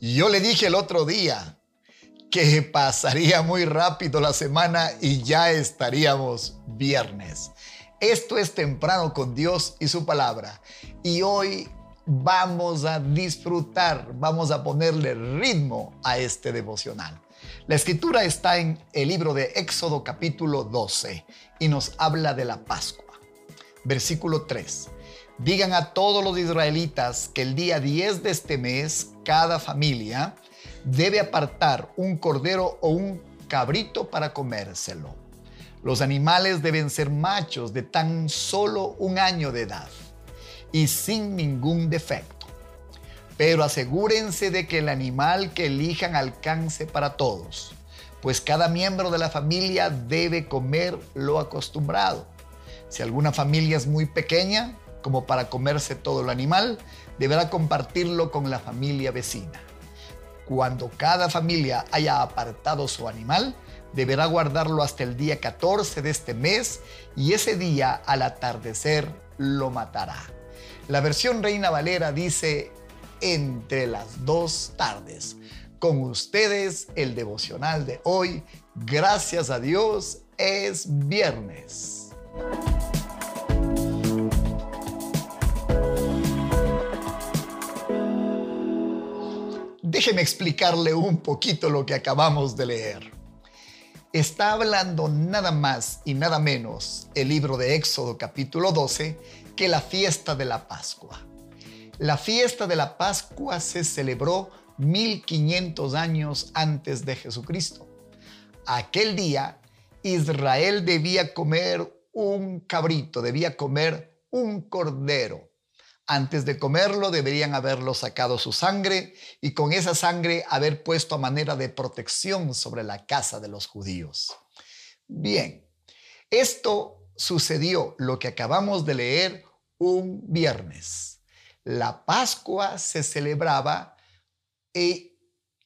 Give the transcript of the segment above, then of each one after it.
Yo le dije el otro día que pasaría muy rápido la semana y ya estaríamos viernes. Esto es temprano con Dios y su palabra. Y hoy vamos a disfrutar, vamos a ponerle ritmo a este devocional. La escritura está en el libro de Éxodo capítulo 12 y nos habla de la Pascua. Versículo 3. Digan a todos los israelitas que el día 10 de este mes cada familia debe apartar un cordero o un cabrito para comérselo. Los animales deben ser machos de tan solo un año de edad y sin ningún defecto. Pero asegúrense de que el animal que elijan alcance para todos, pues cada miembro de la familia debe comer lo acostumbrado. Si alguna familia es muy pequeña, como para comerse todo el animal, deberá compartirlo con la familia vecina. Cuando cada familia haya apartado su animal, deberá guardarlo hasta el día 14 de este mes y ese día al atardecer lo matará. La versión Reina Valera dice entre las dos tardes. Con ustedes el devocional de hoy, gracias a Dios, es viernes. Déjeme explicarle un poquito lo que acabamos de leer. Está hablando nada más y nada menos el libro de Éxodo capítulo 12 que la fiesta de la Pascua. La fiesta de la Pascua se celebró 1500 años antes de Jesucristo. Aquel día Israel debía comer un cabrito, debía comer un cordero antes de comerlo deberían haberlo sacado su sangre y con esa sangre haber puesto a manera de protección sobre la casa de los judíos. Bien, esto sucedió, lo que acabamos de leer, un viernes. La Pascua se celebraba y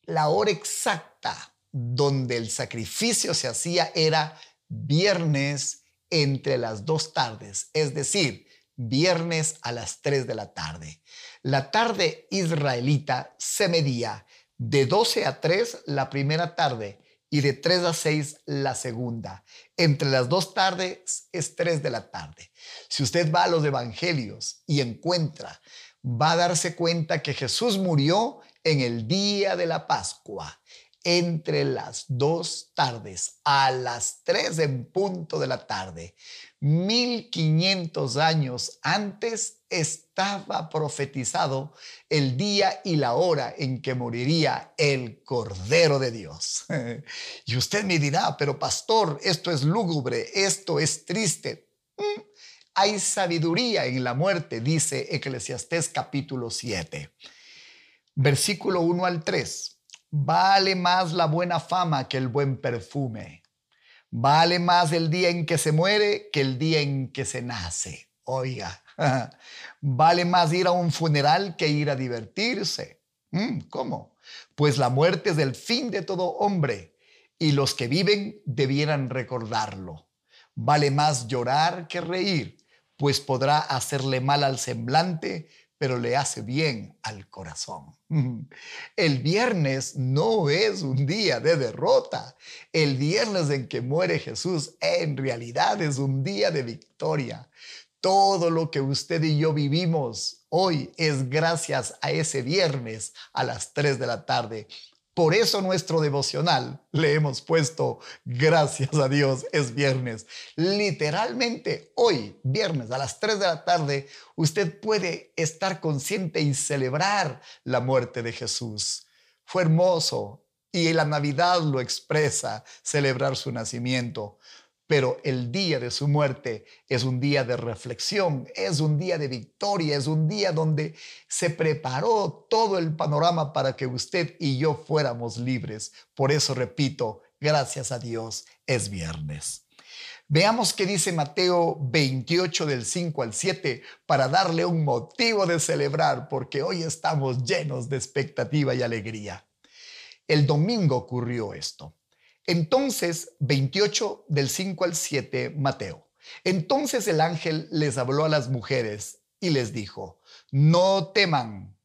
la hora exacta donde el sacrificio se hacía era viernes entre las dos tardes, es decir, viernes a las 3 de la tarde. La tarde israelita se medía de 12 a 3 la primera tarde y de 3 a 6 la segunda. Entre las dos tardes es 3 de la tarde. Si usted va a los evangelios y encuentra, va a darse cuenta que Jesús murió en el día de la Pascua entre las dos tardes, a las tres en punto de la tarde. 1500 años antes estaba profetizado el día y la hora en que moriría el Cordero de Dios. Y usted me dirá, pero pastor, esto es lúgubre, esto es triste. Mm, hay sabiduría en la muerte, dice Eclesiastés capítulo 7, versículo 1 al 3. Vale más la buena fama que el buen perfume. Vale más el día en que se muere que el día en que se nace. Oiga, vale más ir a un funeral que ir a divertirse. Mm, ¿Cómo? Pues la muerte es el fin de todo hombre y los que viven debieran recordarlo. Vale más llorar que reír, pues podrá hacerle mal al semblante pero le hace bien al corazón. El viernes no es un día de derrota. El viernes en que muere Jesús en realidad es un día de victoria. Todo lo que usted y yo vivimos hoy es gracias a ese viernes a las 3 de la tarde por eso nuestro devocional le hemos puesto, gracias a Dios, es viernes. Literalmente hoy, viernes a las 3 de la tarde, usted puede estar consciente y celebrar la muerte de Jesús. Fue hermoso y la Navidad lo expresa, celebrar su nacimiento pero el día de su muerte es un día de reflexión, es un día de victoria, es un día donde se preparó todo el panorama para que usted y yo fuéramos libres. Por eso repito, gracias a Dios, es viernes. Veamos qué dice Mateo 28 del 5 al 7 para darle un motivo de celebrar, porque hoy estamos llenos de expectativa y alegría. El domingo ocurrió esto. Entonces, 28 del 5 al 7, Mateo. Entonces el ángel les habló a las mujeres y les dijo, no teman,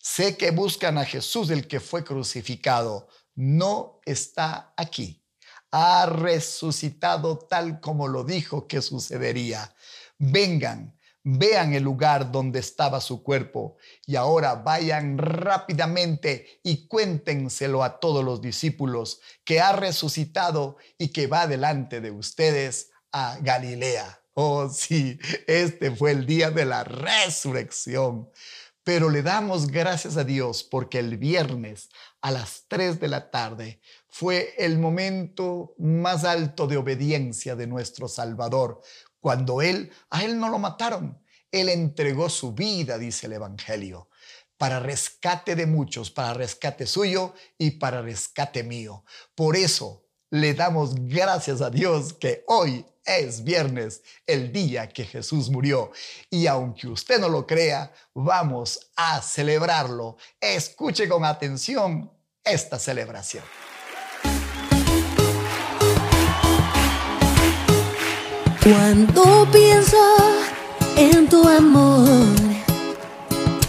sé que buscan a Jesús el que fue crucificado. No está aquí. Ha resucitado tal como lo dijo que sucedería. Vengan, vean el lugar donde estaba su cuerpo y ahora vayan rápidamente y cuéntenselo a todos los discípulos que ha resucitado y que va delante de ustedes a Galilea. Oh, sí, este fue el día de la resurrección. Pero le damos gracias a Dios porque el viernes a las 3 de la tarde fue el momento más alto de obediencia de nuestro Salvador, cuando Él, a Él no lo mataron, Él entregó su vida, dice el Evangelio, para rescate de muchos, para rescate suyo y para rescate mío. Por eso le damos gracias a Dios que hoy es viernes, el día que Jesús murió. Y aunque usted no lo crea, vamos a celebrarlo. Escuche con atención esta celebración. Cuando pienso en tu amor,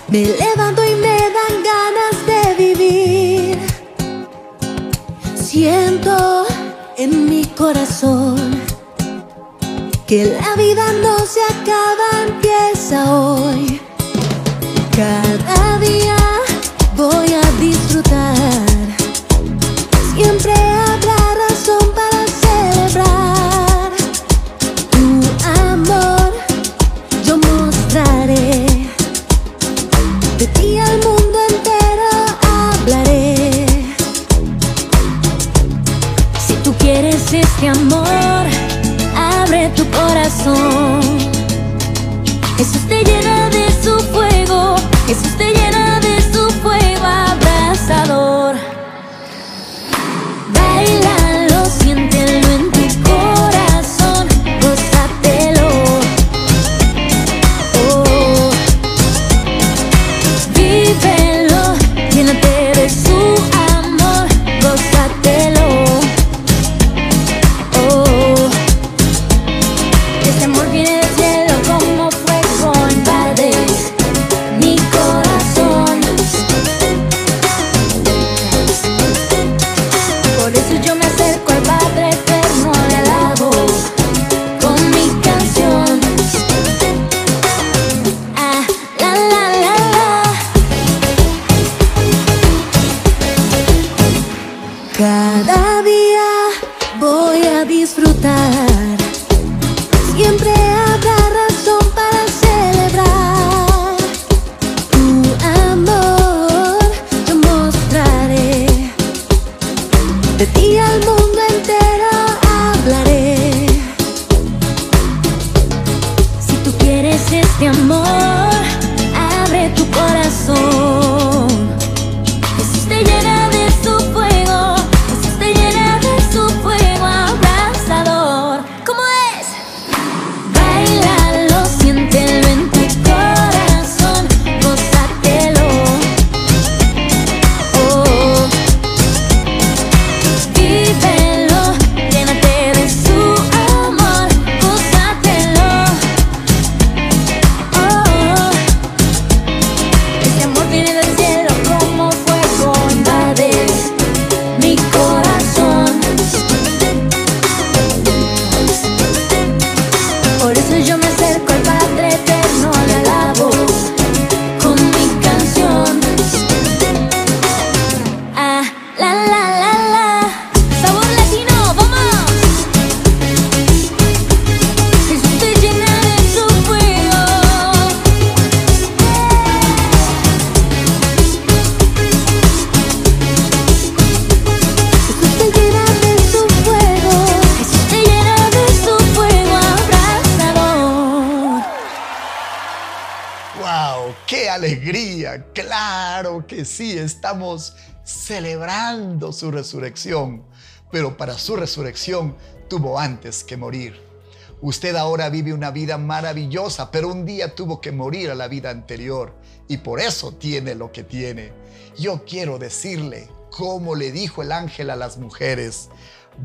me levanto y me dan ganas de vivir. Siento en mi corazón que la vida no se acaba, empieza hoy. Quieres este amor, abre tu corazón. Jesús te llena de disfrutar. Siempre habrá razón para celebrar tu amor. Yo mostraré de ti al mundo entero hablaré. Si tú quieres este amor, abre tu corazón. Jesús te llena Claro que sí, estamos celebrando su resurrección, pero para su resurrección tuvo antes que morir. Usted ahora vive una vida maravillosa, pero un día tuvo que morir a la vida anterior y por eso tiene lo que tiene. Yo quiero decirle, como le dijo el ángel a las mujeres,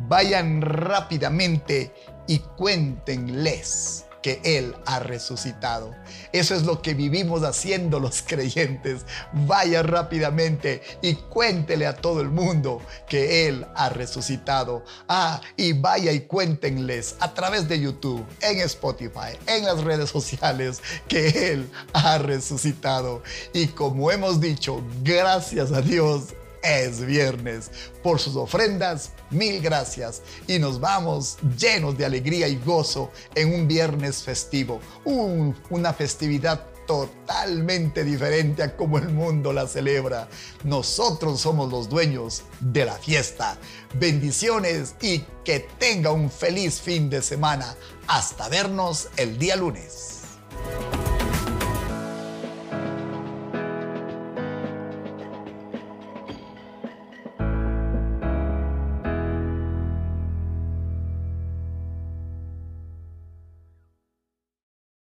vayan rápidamente y cuéntenles que Él ha resucitado. Eso es lo que vivimos haciendo los creyentes. Vaya rápidamente y cuéntele a todo el mundo que Él ha resucitado. Ah, y vaya y cuéntenles a través de YouTube, en Spotify, en las redes sociales, que Él ha resucitado. Y como hemos dicho, gracias a Dios, es viernes. Por sus ofrendas, mil gracias. Y nos vamos llenos de alegría y gozo en un viernes festivo, una festividad totalmente diferente a como el mundo la celebra. Nosotros somos los dueños de la fiesta. Bendiciones y que tenga un feliz fin de semana. Hasta vernos el día lunes.